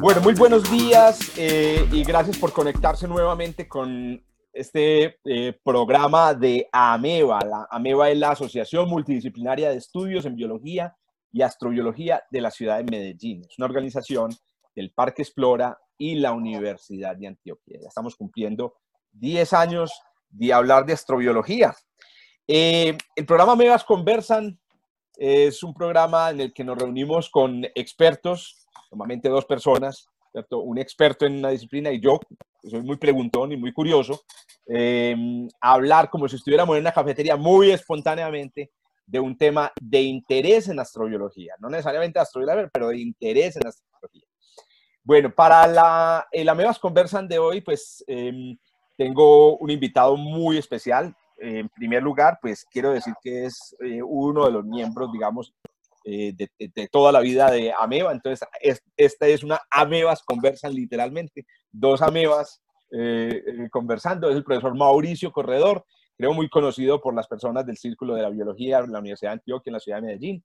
Bueno, muy buenos días eh, y gracias por conectarse nuevamente con este eh, programa de AMEBA. La AMEBA es la Asociación Multidisciplinaria de Estudios en Biología y Astrobiología de la ciudad de Medellín. Es una organización del Parque Explora y la Universidad de Antioquia. Estamos cumpliendo 10 años de hablar de astrobiología. Eh, el programa AMEBAS Conversan es un programa en el que nos reunimos con expertos normalmente dos personas, ¿cierto? un experto en una disciplina y yo, que soy muy preguntón y muy curioso, eh, hablar como si estuviéramos en una cafetería muy espontáneamente de un tema de interés en astrobiología, no necesariamente astrobiología, pero de interés en astrobiología. Bueno, para la, el Amebas Conversan de hoy, pues em, tengo un invitado muy especial. En primer lugar, pues quiero decir que es eh, uno de los miembros, digamos, eh, de, toda la vida de Ameba. Entonces, esta es una Amebas conversan literalmente, dos Amebas eh, eh, conversando. Es el profesor Mauricio Corredor, creo muy conocido por las personas del Círculo de la Biología de la Universidad de Antioquia en la ciudad de Medellín.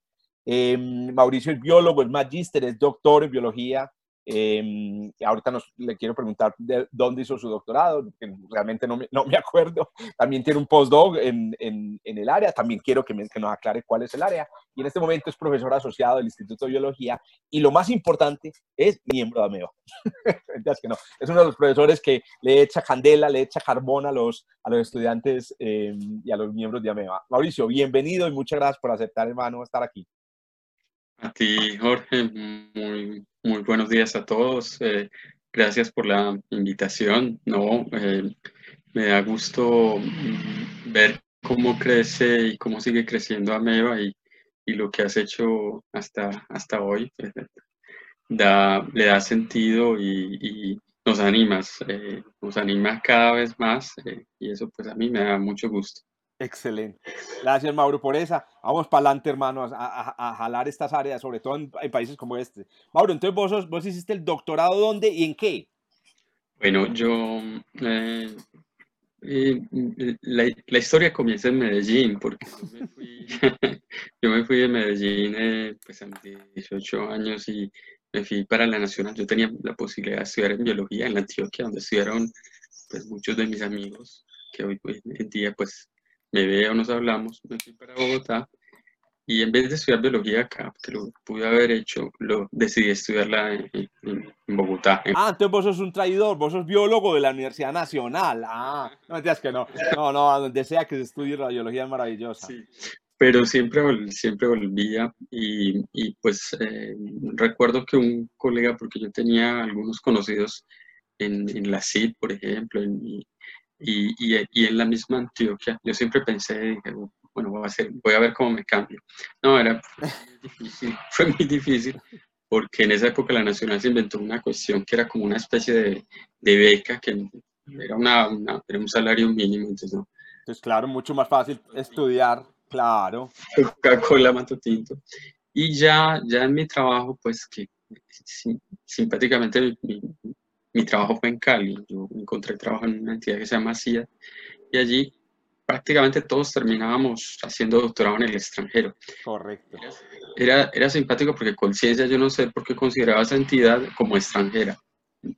Mauricio es biólogo, es magíster, es doctor en biología eh, ahorita nos, le quiero preguntar de dónde hizo su doctorado, que realmente no me, no me acuerdo. También tiene un postdoc en, en, en, el área, también quiero que, me, que, nos aclare cuál es el área. Y en este momento es profesor asociado del Instituto de Biología y lo más importante es miembro de AMEBA. es, que no. es uno de los profesores que le echa candela, le echa carbón a los, a los estudiantes eh, y a los miembros de AMEBA. Mauricio, bienvenido y muchas gracias por aceptar, hermano, estar aquí. A ti, Jorge, muy, muy buenos días a todos. Eh, gracias por la invitación. No, eh, me da gusto mm, ver cómo crece y cómo sigue creciendo Ameba y, y lo que has hecho hasta, hasta hoy. Eh, da, le da sentido y, y nos animas, nos anima cada vez más y eso pues a mí me da mucho gusto. Excelente. Gracias, Mauro, por esa. Vamos para adelante, hermano, a, jalar estas áreas, sobre todo en, países como este. Mauro, entonces vos, vos hiciste el doctorado dónde y en qué? Bueno, yo... Eh, eh, la, la, historia comienza en Medellín, porque yo me fui, de Medellín eh, pues a mis 18 años y me fui para la Nacional. Yo tenía la posibilidad de estudiar en biología en la Antioquia, donde estudiaron pues, muchos de mis amigos, que hoy en día pues me veo, nos hablamos, me fui para Bogotá y en vez de estudiar biología acá, que lo pude haber hecho, lo decidí estudiarla en, en, Bogotá. Ah, entonces vos sos un traidor, vos sos biólogo de la Universidad Nacional. Ah, no entiendes que no. No, no, donde sea que se estudie la biología es maravillosa. Sí, pero siempre, siempre volvía y, y pues eh, recuerdo que un colega, porque yo tenía algunos conocidos en, en la CID, por ejemplo, en, y, y, y, en la misma Antioquia, yo siempre pensé, dije, bueno, voy a, hacer, voy a ver cómo me cambio. No, era muy difícil, fue muy difícil, porque en esa época la Nacional se inventó una cuestión que era como una especie de, de beca, que era, una, una, era un salario mínimo, entonces no. Entonces, claro, mucho más fácil estudiar, claro. Coca-Cola, Tinto. Y ya, ya en mi trabajo, pues que simpáticamente mi, mi trabajo fue en Cali, yo encontré trabajo en una entidad que se llama CIA y allí prácticamente todos terminábamos haciendo doctorado en el extranjero. Correcto. Era, era simpático porque Conciencia yo no sé por qué consideraba esa entidad como extranjera,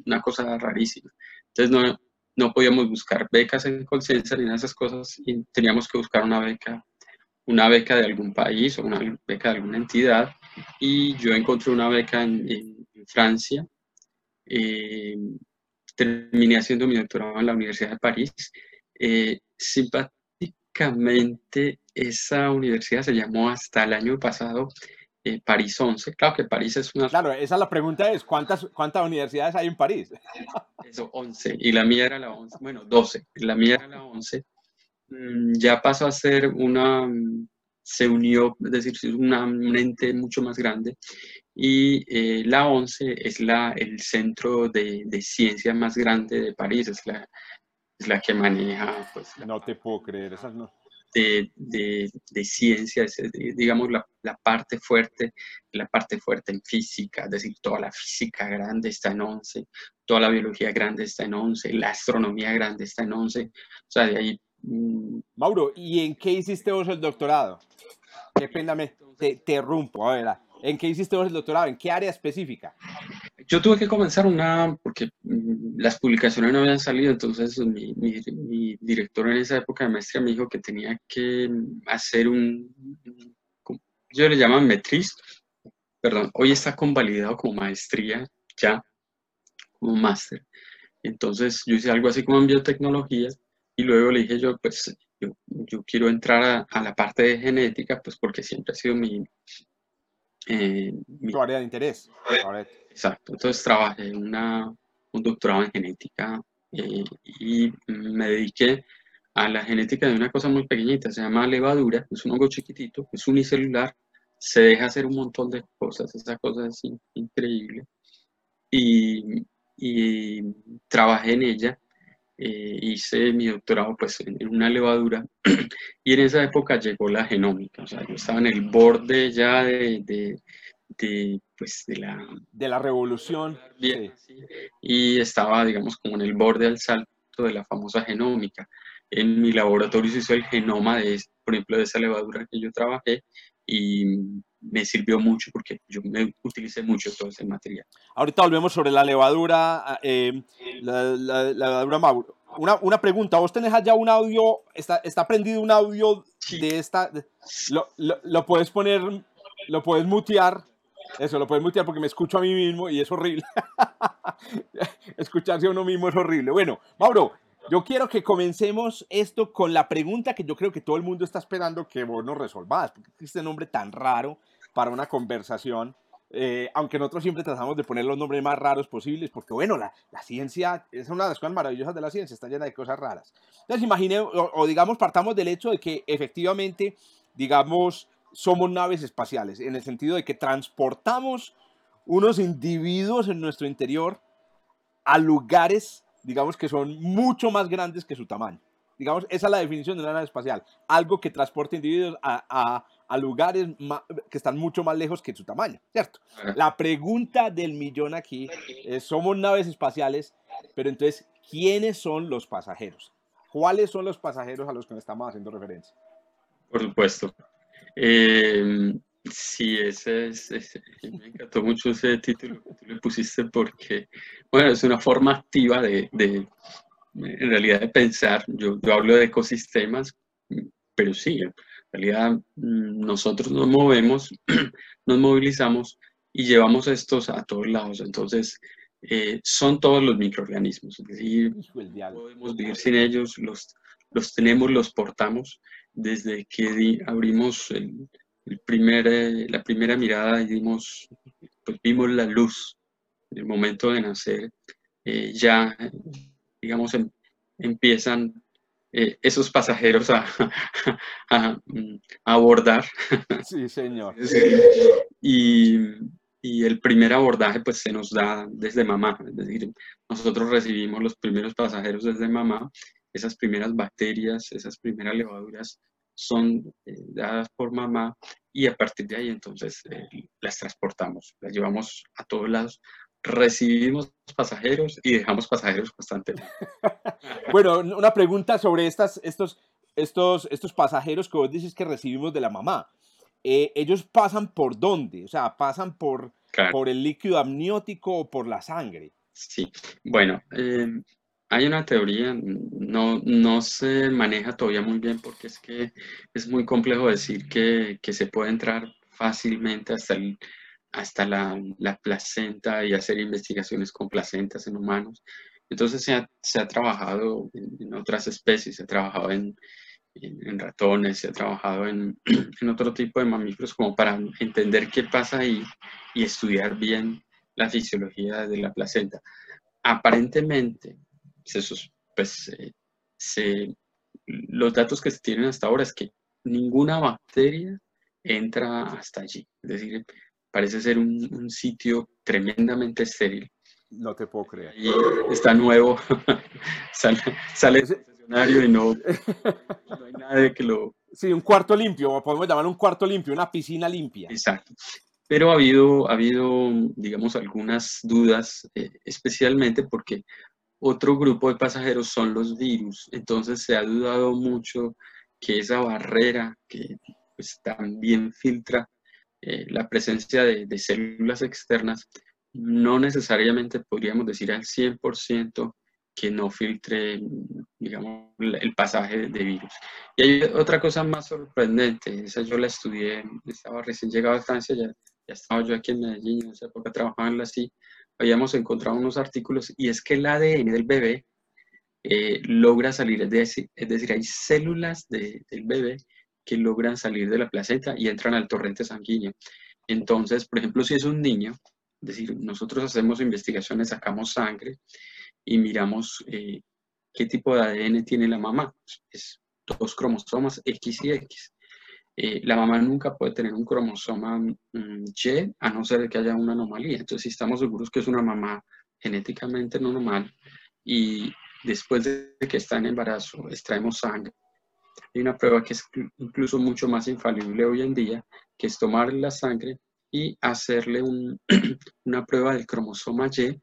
una cosa rarísima. Entonces no, no podíamos buscar becas en Conciencia ni de esas cosas y teníamos que buscar una beca, una beca de algún país o una beca de alguna entidad y yo encontré una beca en, en Francia eh, terminé haciendo mi doctorado en la Universidad de París. Eh, simpáticamente, esa universidad se llamó hasta el año pasado eh, París 11. Claro que París es una... Claro, esa es la pregunta es, ¿cuántas, ¿cuántas universidades hay en París? Eso, 11. Y la mía era la 11. Bueno, 12. La mía era la 11. Mm, ya pasó a ser una... Se unió, es decir, una, un ente mucho más grande y eh, la ONCE es la, el centro de, de, ciencia más grande de París, es la, es la que maneja... Pues, no te puedo creer, esas no. De, de, de ciencia, digamos la, la, parte fuerte, la parte fuerte en física, es decir, toda la física grande está en ONCE, toda la biología grande está en ONCE, la astronomía grande está en ONCE, o sea, de ahí... Mmm... Mauro, ¿y en qué hiciste vos el doctorado? Qué pena, me, te, te rompo, a ver, ¿En qué hiciste vos el doctorado? ¿En qué área específica? Yo tuve que comenzar una, porque mm, las publicaciones no habían salido, entonces mi, mi, mi director en esa época de maestría me dijo que tenía que hacer un, yo le llaman metris, perdón, hoy está convalidado como maestría ya, como máster. Entonces yo hice algo así como en biotecnología y luego le dije yo, pues yo, yo quiero entrar a, a, la parte de genética, pues porque siempre ha sido mi, eh, tu área de interés. Exacto. Entonces trabajé una, un doctorado en genética eh, y me dediqué a la genética de una cosa muy pequeñita, se llama levadura, es un hongo chiquitito, es unicelular, se deja hacer un montón de cosas, esa cosa es increíble. Y, y trabajé en ella, eh, hice mi doctorado pues en, en, una levadura y en esa época llegó la genómica, o sea, yo estaba en el borde ya de, de, de pues de la... De la revolución. Bien, sí. Y estaba, digamos, como en el borde al salto de la famosa genómica. En mi laboratorio se hizo el genoma de, por ejemplo, de esa levadura que yo trabajé y me sirvió mucho porque yo me utilicé mucho todo ese material. Ahorita volvemos sobre la levadura, eh, la, la, la, levadura Mauro. Una, una, pregunta, ¿vos tenés allá un audio, está, está prendido un audio sí. de esta, lo, lo, lo, puedes poner, lo puedes mutear, eso, lo puedes mutear porque me escucho a mí mismo y es horrible. Escucharse a uno mismo es horrible. Bueno, Mauro, yo quiero que comencemos esto con la pregunta que yo creo que todo el mundo está esperando que vos nos resolvás. porque este nombre tan raro para una conversación? Eh, aunque nosotros siempre tratamos de poner los nombres más raros posibles, porque bueno, la, la, ciencia es una de las cosas maravillosas de la ciencia, está llena de cosas raras. Entonces, imagine, o, o digamos, partamos del hecho de que efectivamente, digamos, somos naves espaciales, en el sentido de que transportamos unos individuos en nuestro interior a lugares digamos que son mucho más grandes que su tamaño. Digamos, esa es la definición de una nave espacial. Algo que transporta individuos a, a, a lugares que están mucho más lejos que su tamaño, ¿cierto? La pregunta del millón aquí es, somos naves espaciales, pero entonces, ¿quiénes son los pasajeros? ¿Cuáles son los pasajeros a los que nos estamos haciendo referencia? Por supuesto. Eh, Sí, ese es, ese, me encantó mucho ese título que tú le pusiste porque, bueno, es una forma activa de, de en realidad, de pensar. Yo, yo, hablo de ecosistemas, pero sí, en realidad mm, nosotros nos movemos, nos movilizamos y llevamos estos a todos lados. Entonces, eh, son todos los microorganismos, es decir, podemos vivir sin ellos, los, los tenemos, los portamos desde que abrimos el el primer, eh, la primera mirada y dimos, pues vimos la luz en el momento de nacer. Eh, ya, digamos, em, empiezan eh, esos pasajeros a, a, a, abordar. Sí, señor. y, y, el primer abordaje pues se nos da desde mamá, es decir, nosotros recibimos los primeros pasajeros desde mamá, esas primeras bacterias, esas primeras levaduras son eh, dadas por mamá y a partir de ahí entonces eh, las transportamos, las llevamos a todos lados, recibimos pasajeros y dejamos pasajeros constantemente. bueno, una pregunta sobre estas, estos, estos, estos pasajeros que vos dices que recibimos de la mamá. Eh, ¿Ellos pasan por dónde? O sea, ¿pasan por, claro. por el líquido amniótico o por la sangre? Sí, bueno, eh, hay una teoría, no, no se maneja todavía muy bien porque es que es muy complejo decir que, que se puede entrar fácilmente hasta, el, hasta la, la, placenta y hacer investigaciones con placentas en humanos. Entonces se ha, se ha trabajado en, otras especies, se ha trabajado en, en, en ratones, se ha trabajado en, otro tipo de mamíferos como para entender qué pasa ahí y estudiar bien la fisiología de la placenta. Aparentemente, esos, pues, eh, se, los datos que se tienen hasta ahora es que ninguna bacteria entra hasta allí. Es decir, parece ser un, sitio tremendamente estéril. No te puedo creer. Y está nuevo, sale, sale escenario y no, no hay nadie que lo... Sí, un cuarto limpio, podemos llamar un cuarto limpio, una piscina limpia. Exacto. Pero ha habido, ha habido digamos, algunas dudas, eh, especialmente porque otro grupo de pasajeros son los virus. Entonces se ha dudado mucho que esa barrera que pues, también filtra eh, la presencia de, de, células externas, no necesariamente podríamos decir al 100% que no filtre, digamos, el pasaje de virus. Y hay otra cosa más sorprendente, esa yo la estudié, estaba recién llegado a Francia, ya, ya estaba yo aquí en Medellín, en esa época trabajaba en la CI, habíamos encontrado unos artículos, y es que el ADN del bebé eh, logra salir, es decir, es decir hay células del bebé que logran salir de la placenta y entran al torrente sanguíneo. Entonces, por ejemplo, si es un niño, es decir, nosotros hacemos investigaciones, sacamos sangre y miramos eh, qué tipo de ADN tiene la mamá. Es dos cromosomas X y X. Eh, la mamá nunca puede tener un cromosoma mm, Y a no ser que haya una anomalía. Entonces, si estamos seguros que es una mamá genéticamente normal y después de que está en embarazo extraemos sangre hay una prueba que es incluso mucho más infalible hoy en día, que es tomar la sangre y hacerle una prueba del cromosoma Y.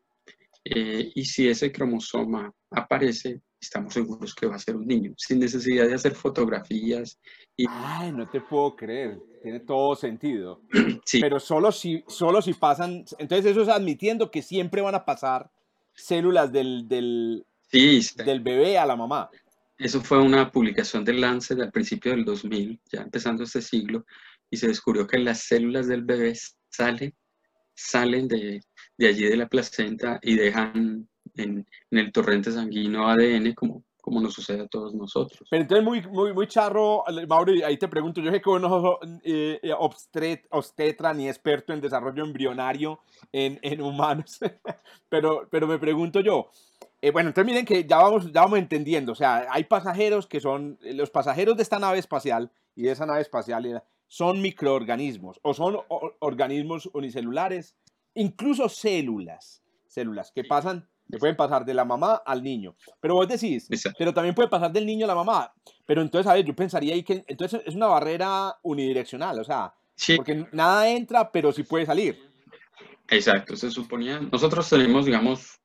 Eh, y si ese cromosoma aparece, estamos seguros que va a ser un niño, sin necesidad de hacer fotografías. Y... Ay, no te puedo creer, tiene todo sentido. sí. Pero solo si, solo si pasan, entonces eso es admitiendo que siempre van a pasar células del, del, sí, del bebé a la mamá. Eso fue una publicación de Lancet al principio del 2000, ya empezando este siglo, y se descubrió que las células del bebé salen, salen de, de allí de la placenta y dejan en, en, el torrente sanguíneo ADN como, como nos sucede a todos nosotros. Pero entonces muy, muy, muy charro, Mauri, ahí te pregunto, yo sé que no soy eh, eh obstetra ni experto en desarrollo embrionario en, en humanos, pero, pero me pregunto yo, eh, bueno, entonces miren que ya vamos, ya vamos entendiendo, o sea, hay pasajeros que son, los pasajeros de esta nave espacial y de esa nave espacial son microorganismos o son organismos unicelulares, incluso células, células que pasan, que pueden pasar de la mamá al niño. Pero vos decís, pero también puede pasar del niño a la mamá. Pero entonces, a ver, yo pensaría ahí que entonces es una barrera unidireccional, o sea, porque nada entra, pero sí puede salir. Exacto, se suponía, nosotros tenemos, digamos,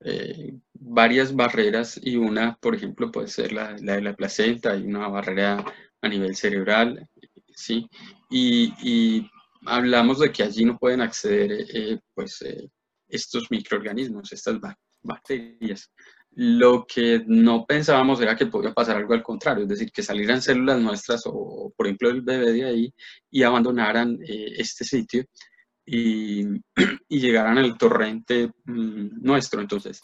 eh, varias barreras y una, por ejemplo, puede ser la, la, de la placenta, hay una barrera a nivel cerebral, ¿sí? Y, y hablamos de que allí no pueden acceder, eh, pues, eh, estos microorganismos, estas bacterias. Lo que no pensábamos era que podía pasar algo al contrario, es decir, que salieran células nuestras o, por ejemplo, el bebé de ahí y abandonaran este sitio y, y llegaran al torrente mm, nuestro. Entonces,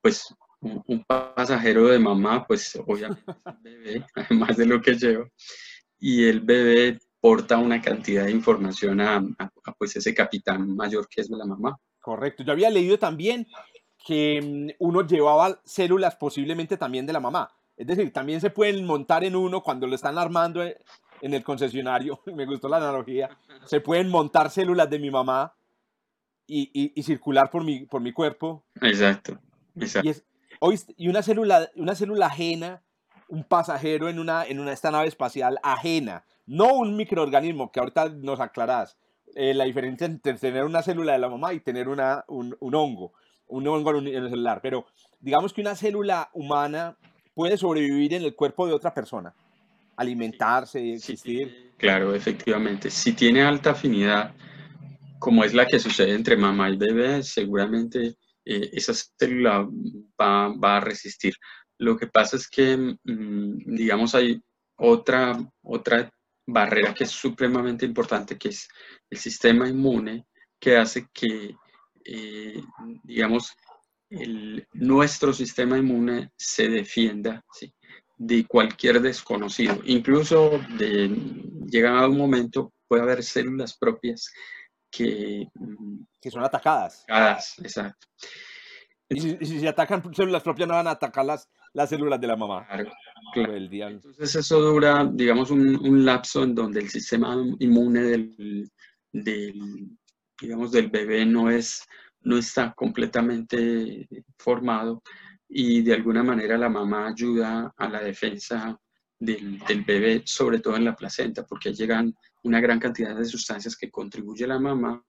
pues un, pasajero de mamá, pues obviamente es bebé, además de lo que lleva, y el bebé porta una cantidad de información a, pues ese capitán mayor que es la mamá. Correcto. Yo había leído también que mm, uno llevaba células posiblemente también de la mamá. Es decir, también se pueden montar en uno cuando lo están armando eh, en el concesionario, me gustó la analogía, se pueden montar células de mi mamá y, y, circular por mi, por mi cuerpo. Exacto, exacto. Y, es, y una, célula, una célula ajena, un pasajero en, una, en una, esta nave espacial ajena, no un microorganismo, que ahorita nos aclarás eh, la diferencia entre tener una célula de la mamá y tener una, un, un hongo, un hongo en el celular, pero digamos que una célula humana puede sobrevivir en el cuerpo de otra persona alimentarse y existir. claro, efectivamente. Si tiene alta afinidad, como es la que sucede entre mamá y bebé, seguramente eh, esa célula va, a resistir. Lo que pasa es que, mm, digamos, hay otra, otra barrera que es supremamente importante, que es el sistema inmune, que hace que, eh, digamos, el, nuestro sistema inmune se defienda, ¿sí? de cualquier desconocido. Incluso de, llegado a un momento puede haber células propias que, que son atacadas. Atacadas, exacto. Y si, si, atacan células propias, no van a atacar las, las células de la mamá. Claro, claro. Entonces eso dura, digamos, un, un, lapso en donde el sistema inmune del, del, digamos, del bebé no, es, no está completamente formado y de alguna manera la mamá ayuda a la defensa del, del, bebé, sobre todo en la placenta, porque llegan una gran cantidad de sustancias que contribuye la mamá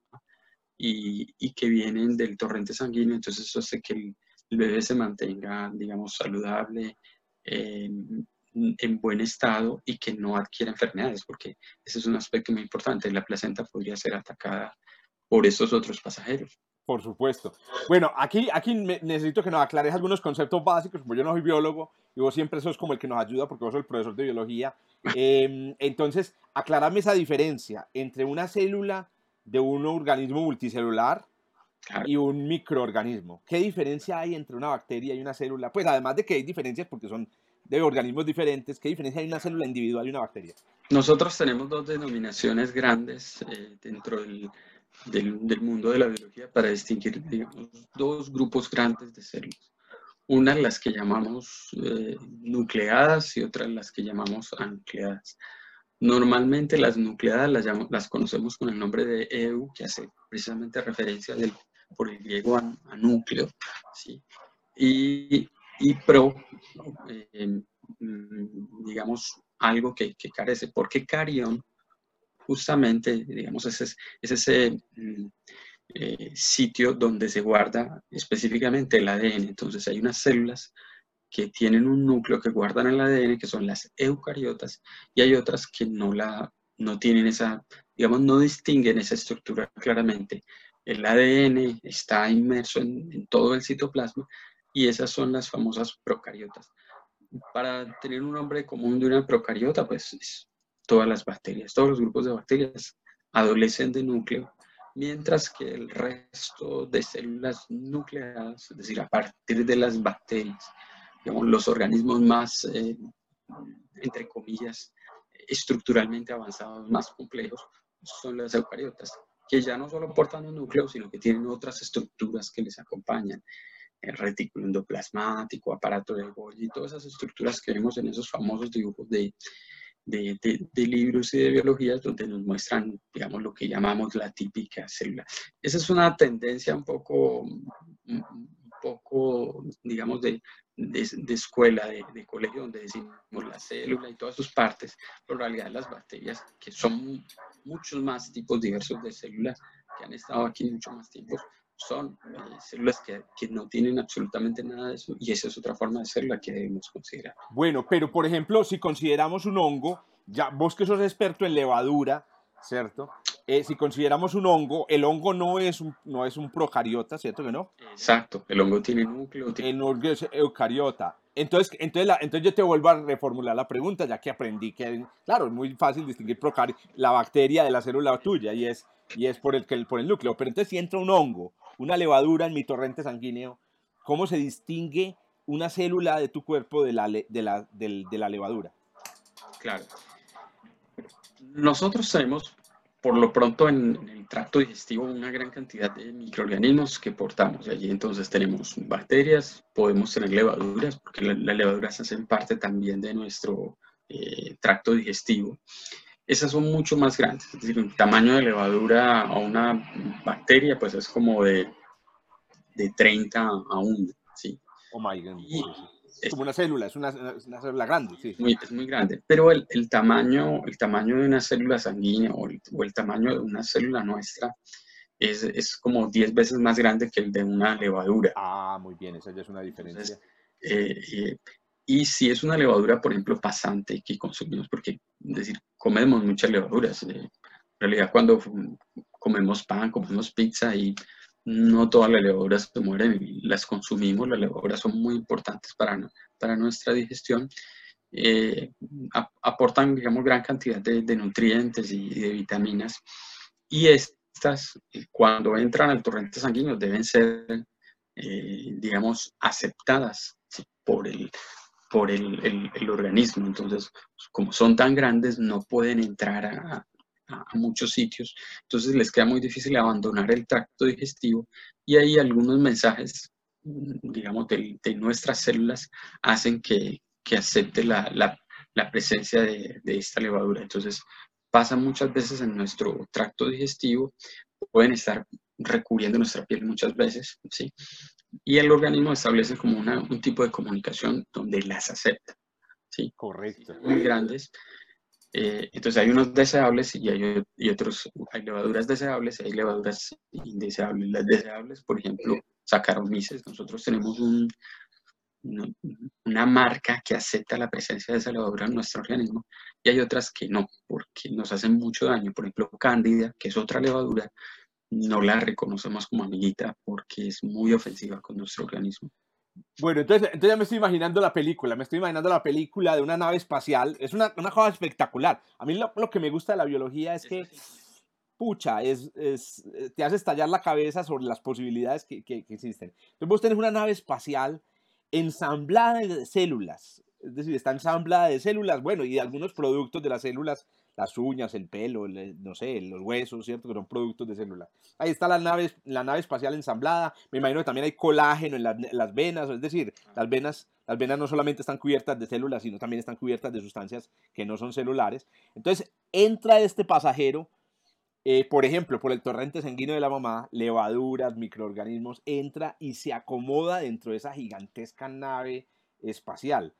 y, y que vienen del torrente sanguíneo, entonces eso hace que el, el bebé se mantenga, digamos, saludable, eh, en buen estado y que no adquiera enfermedades, porque ese es un aspecto muy importante. La placenta podría ser atacada por esos otros pasajeros. Por supuesto. Bueno, aquí, aquí necesito que nos aclares algunos conceptos básicos, porque yo no soy biólogo y vos siempre sos como el que nos ayuda porque vos sos el profesor de biología. Em, entonces, aclarame esa diferencia entre una célula de un organismo multicelular y un microorganismo. ¿Qué diferencia hay entre una bacteria y una célula? Pues además de que hay diferencias porque son de organismos diferentes, ¿qué diferencia hay una célula individual y una bacteria? Nosotros tenemos dos denominaciones grandes eh, dentro del, del, mundo de la biología para distinguir, digamos, dos grupos grandes de células. Una las que llamamos eh, nucleadas y otras las que llamamos anucleadas. Normalmente las nucleadas las, las conocemos con el nombre de EU, que hace precisamente referencia del por el griego a, núcleo, ¿sí? y, y pro, eh, mm, digamos, algo que, carece, porque carión justamente, digamos, es, es ese mm, eh, sitio donde se guarda específicamente el ADN. Entonces hay unas células que tienen un núcleo que guardan el ADN, que son las eucariotas, y hay otras que no, la, no tienen esa, digamos, no distinguen esa estructura claramente el ADN está inmerso en, todo el citoplasma y esas son las famosas procariotas. Para tener un nombre común de una procariota, pues todas las bacterias, todos los grupos de bacterias adolecen de núcleo, mientras que el resto de células nucleadas, es decir, a partir de las bacterias, digamos, los organismos más, eh, entre comillas, estructuralmente avanzados, más complejos, son las eucariotas que ya no solo portan un núcleo, sino que tienen otras estructuras que les acompañan. El retículo endoplasmático, aparato de Golgi, todas esas estructuras que vemos en esos famosos dibujos de, de, de, libros y de biología donde nos muestran, digamos, lo que llamamos la típica célula. Esa es una tendencia un poco, un poco digamos, de, de, escuela, de, colegio, donde decimos la célula y todas sus partes, pero en realidad las bacterias, que son muchos más tipos diversos de células que han estado aquí mucho más tiempo, son eh, células que, que, no tienen absolutamente nada de eso y esa es otra forma de célula que debemos considerar. Bueno, pero por ejemplo, si consideramos un hongo, ya vos que sos experto en levadura, ¿cierto? Eh, si consideramos un hongo, el hongo no es un, no es un procariota, ¿cierto que no? Exacto, el hongo tiene núcleo. Tiene... El hongo es eucariota. Entonces, entonces, entonces yo te vuelvo a reformular la pregunta, ya que aprendí que, claro, es muy fácil distinguir la bacteria de la célula tuya y es, y es por, el, por el núcleo. Pero entonces si entra un hongo, una levadura en mi torrente sanguíneo, ¿cómo se distingue una célula de tu cuerpo de la, de la, de, de la levadura? Claro. Nosotros tenemos por lo pronto en, el tracto digestivo una gran cantidad de microorganismos que portamos. Allí entonces tenemos bacterias, podemos tener levaduras, porque las levaduras hacen parte también de nuestro eh, tracto digestivo. Esas son mucho más grandes, es decir, el tamaño de levadura a una bacteria pues es como de, de 30 a 1. ¿sí? Oh my God. Es como una célula, es una, una célula grande, sí. Muy, es muy grande, pero el, el, tamaño, el tamaño de una célula sanguínea o el, o el tamaño de una célula nuestra es, es como 10 veces más grande que el de una levadura. Ah, muy bien, esa ya es una diferencia. eh, eh, y si es una levadura, por ejemplo, pasante que consumimos, porque, es decir, comemos muchas levaduras. Eh, en realidad, cuando comemos pan, comemos pizza y no todas las levaduras se mueren las consumimos, las levaduras son muy importantes para, para nuestra digestión. Eh, aportan, digamos, gran cantidad de, nutrientes y, de vitaminas. Y estas, eh, cuando entran al torrente sanguíneo, deben ser, eh, digamos, aceptadas por, el, por el, organismo. Entonces, como son tan grandes, no pueden entrar a, a, muchos sitios, entonces les queda muy difícil abandonar el tracto digestivo y ahí algunos mensajes, digamos, de, de nuestras células hacen que, que acepte la, la, la presencia de, de, esta levadura. Entonces, pasan muchas veces en nuestro tracto digestivo, pueden estar recubriendo nuestra piel muchas veces, ¿sí? Y el organismo establece como una, un tipo de comunicación donde las acepta, ¿sí? Correcto. Muy grandes. Eh, entonces hay unos deseables y hay y otros, hay levaduras deseables y hay levaduras indeseables. Las deseables, por ejemplo, Saccharomyces. Nosotros tenemos un, una, marca que acepta la presencia de esa levadura en nuestro organismo y hay otras que no, porque nos hacen mucho daño. Por ejemplo, Cándida, que es otra levadura, no la reconocemos como amiguita porque es muy ofensiva con nuestro organismo. Bueno, entonces, entonces ya me estoy imaginando la película, me estoy imaginando la película de una nave espacial, es una, una cosa espectacular. A mí lo, lo, que me gusta de la biología es que, pucha, es, es, te hace estallar la cabeza sobre las posibilidades que, que, que existen. Entonces vos tenés una nave espacial ensamblada de células, es decir, está ensamblada de células, bueno, y de algunos productos de las células, las uñas, el pelo, no sé, los huesos, ¿cierto? Que son productos de células. Ahí está la nave, la nave espacial ensamblada, me imagino que también hay colágeno en, las venas, es decir, las venas, las venas no solamente están cubiertas de células, sino también están cubiertas de sustancias que no son celulares. Entonces, entra este pasajero eh, por ejemplo, por el torrente sanguíneo de la mamá, levaduras, microorganismos, entra y se acomoda dentro de esa gigantesca nave espacial.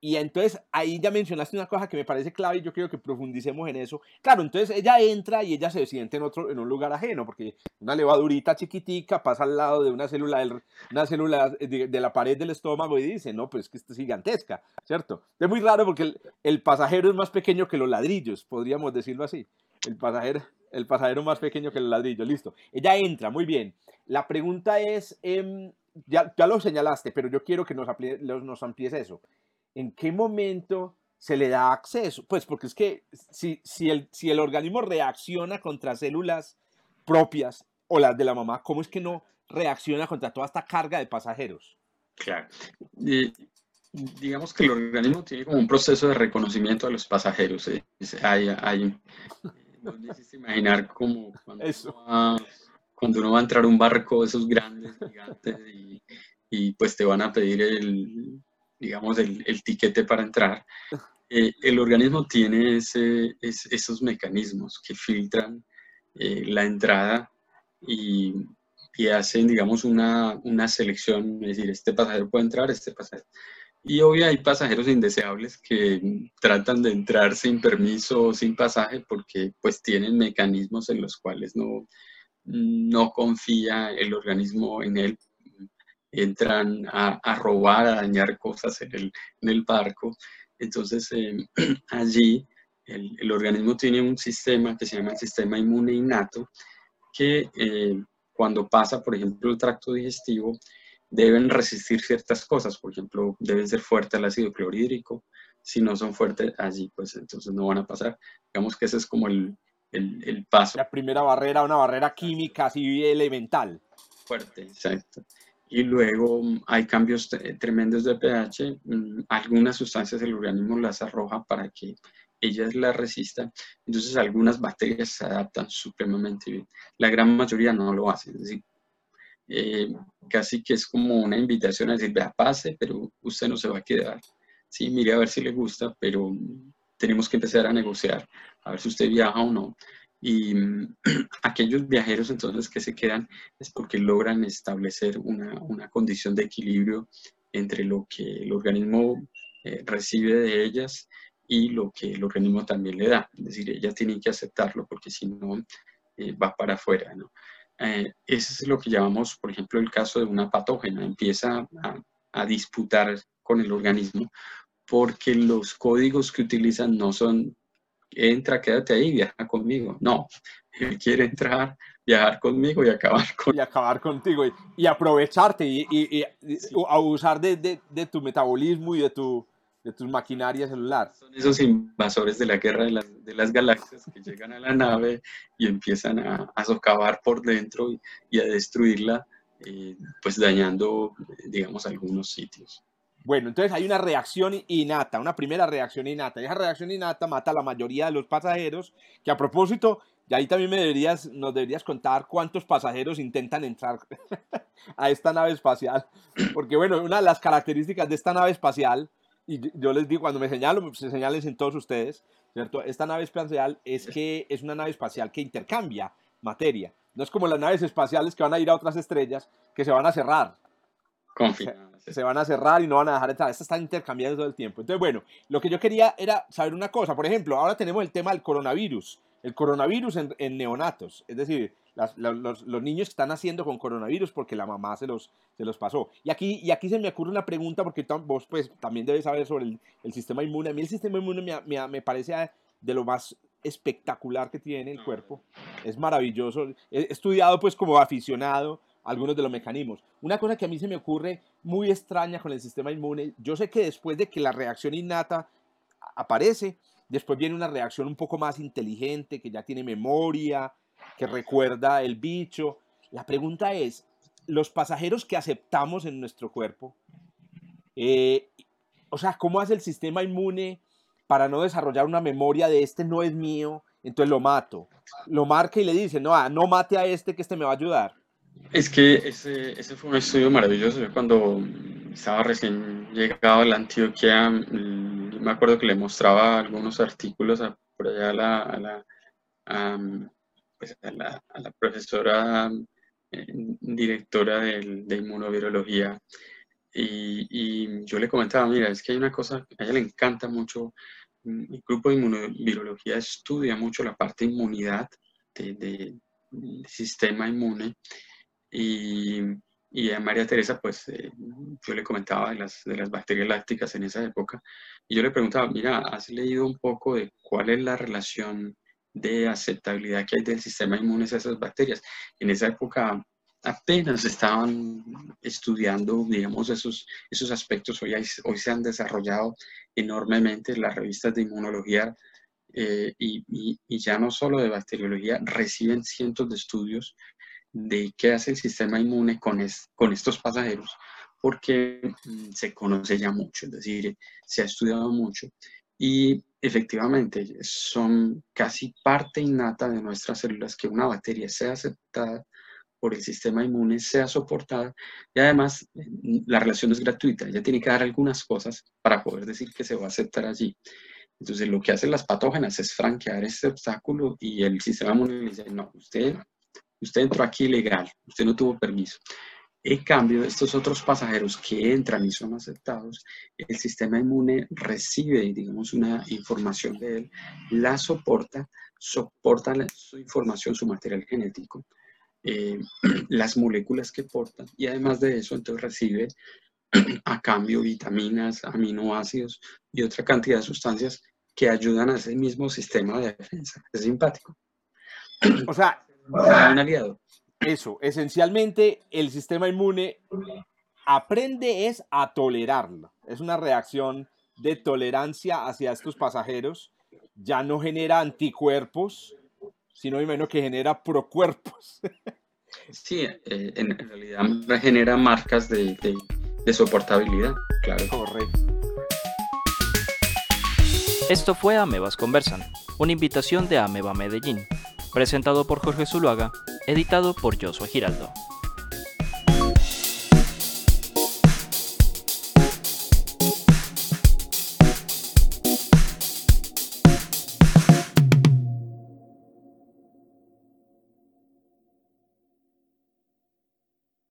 Y entonces ahí ya mencionaste una cosa que me parece clave y yo quiero que profundicemos en eso. Claro, entonces ella entra y ella se siente en otro en un lugar ajeno porque una levadurita chiquitica pasa al lado de una célula del, una célula de, la pared del estómago y dice, "No, pues que esto es gigantesca", ¿cierto? Es muy raro porque el, el pasajero es más pequeño que los ladrillos, podríamos decirlo así. El pasajero el pasajero más pequeño que el ladrillo, listo. Ella entra, muy bien. La pregunta es, em, ya, ya, lo señalaste, pero yo quiero que nos, nos amplíes eso. ¿En qué momento se le da acceso? Pues porque es que si, si, el, si el organismo reacciona contra células propias o las de la mamá, ¿cómo es que no reacciona contra toda esta carga de pasajeros? Claro. digamos que el organismo tiene como un proceso de reconocimiento de los pasajeros. ¿eh? Hay, hay no necesitas imaginar como cuando, Uno va, cuando uno va a entrar a un barco esos grandes, gigantes, y, y pues te van a pedir el, digamos, el, el tiquete para entrar. Eh, el organismo tiene ese, esos mecanismos que filtran eh, la entrada y, y, hacen, digamos, una, una selección, es decir, este pasajero puede entrar, este pasajero. Y obvio hay pasajeros indeseables que tratan de entrar sin permiso o sin pasaje porque pues tienen mecanismos en los cuales no, no confía el organismo en él. Entran a, robar, a dañar cosas en el, en el barco. Entonces eh, allí el, el, organismo tiene un sistema que se llama el sistema inmune innato que eh, cuando pasa, por ejemplo, el tracto digestivo, deben resistir ciertas cosas, por ejemplo, debe ser fuerte el ácido clorhídrico, si no son fuertes allí, pues entonces no van a pasar. Digamos que ese es como el, el, el paso. La primera barrera, una barrera química así elemental. Fuerte, exacto. Y luego mm, hay cambios tremendos de pH, mm, algunas sustancias el organismo las arroja para que ellas las resistan, entonces algunas bacterias se adaptan supremamente bien. La gran mayoría no lo hacen, es decir, eh, casi que es como una invitación a decir, vea, pase, pero usted no se va a quedar. Sí, mire a ver si le gusta, pero tenemos que empezar a negociar, a ver si usted viaja o no. Y aquellos viajeros entonces que se quedan es porque logran establecer una, una condición de equilibrio entre lo que el organismo eh, recibe de ellas y lo que el organismo también le da. Es decir, ellas tienen que aceptarlo porque si no, eh, va para afuera. eh, ese es lo que llamamos, por ejemplo, el caso de una patógena. Empieza a, disputar con el organismo porque los códigos que utilizan no son entra, quédate ahí, viaja conmigo. No, él quiere entrar, viajar conmigo y acabar, con... y acabar contigo y, y aprovecharte y, y, y abusar de, de, de tu metabolismo y de tu, de tu maquinaria celular. Son esos invasores de la guerra de las, de las galaxias que llegan a la nave y empiezan a, a socavar por dentro y, a destruirla, eh, pues dañando, digamos, algunos sitios. Bueno, entonces hay una reacción innata, una primera reacción innata. Esa reacción innata mata a la mayoría de los pasajeros, que a propósito, y ahí también me deberías, nos deberías contar cuántos pasajeros intentan entrar a esta nave espacial. Porque bueno, una de las características de esta nave espacial y yo les digo, cuando me señalo, se señalen en todos ustedes, ¿cierto? Esta nave espacial es que es una nave espacial que intercambia materia. No es como las naves espaciales que van a ir a otras estrellas que se van a cerrar. Se, se, van a cerrar y no van a dejar entrar. Esta está intercambiando todo el tiempo. Entonces, bueno, lo que yo quería era saber una cosa. Por ejemplo, ahora tenemos el tema del coronavirus. El coronavirus en, en neonatos. Es decir, los, los, niños están naciendo con coronavirus porque la mamá se los, se los pasó. Y aquí, y aquí se me ocurre una pregunta porque vos pues, también debes saber sobre el, el sistema inmune. A mí el sistema inmune me, me, me parece de lo más espectacular que tiene el cuerpo. Es maravilloso. He estudiado pues como aficionado algunos de los mecanismos. Una cosa que a mí se me ocurre muy extraña con el sistema inmune, yo sé que después de que la reacción innata aparece, después viene una reacción un poco más inteligente, que ya tiene memoria, que recuerda el bicho. La pregunta es, los pasajeros que aceptamos en nuestro cuerpo, eh, o sea, ¿cómo hace el sistema inmune para no desarrollar una memoria de este no es mío? Entonces lo mato. Lo marca y le dice, no, ah, no mate a este que este me va a ayudar. Es que ese, ese fue un estudio maravilloso. Yo cuando estaba recién llegado a la Antioquia, mm, me acuerdo que le mostraba algunos artículos por allá a la, a la, pues, a a profesora eh, directora de, de inmunovirología y, yo le comentaba, mira, es que hay una cosa, a ella le encanta mucho, mm, el grupo de inmunovirología estudia mucho la parte de inmunidad de, de, del sistema inmune y, y, a María Teresa, pues eh, yo le comentaba de las, de las bacterias lácticas en esa época y yo le preguntaba, mira, ¿has leído un poco de cuál es la relación de aceptabilidad que hay del sistema inmune a esas bacterias. En esa época apenas estaban estudiando, digamos, esos, esos aspectos. Hoy, hoy se han desarrollado enormemente las revistas de inmunología eh, y, y, ya no solo de bacteriología, reciben cientos de estudios de qué hace el sistema inmune con, con estos pasajeros, porque mm, se conoce ya mucho, es decir, se ha estudiado mucho. Y efectivamente son casi parte innata de nuestras células que una bacteria sea aceptada por el sistema inmune, sea soportada y además la relación es gratuita, ella tiene que dar algunas cosas para poder decir que se va a aceptar allí. Entonces lo que hacen las patógenas es franquear este obstáculo y el sistema inmune dice, no, usted, usted entró aquí ilegal, usted no tuvo permiso. En cambio, estos otros pasajeros que entran y son aceptados, el sistema inmune recibe, digamos, una información de él, la soporta, soporta su información, su material genético, eh, las moléculas que portan y además de eso, entonces recibe a cambio vitaminas, aminoácidos y otra cantidad de sustancias que ayudan a ese mismo sistema de defensa. Es simpático. O sea, un aliado eso, esencialmente el sistema inmune aprende es a tolerarlo. Es una reacción de tolerancia hacia estos pasajeros. Ya no genera anticuerpos, sino menos que genera procuerpos. Sí, eh, en realidad genera marcas de, de, de soportabilidad, claro. Correcto. Esto fue Amebas Conversan, una invitación de Ameba Medellín presentado por Jorge Zuluaga, editado por Josué Giraldo.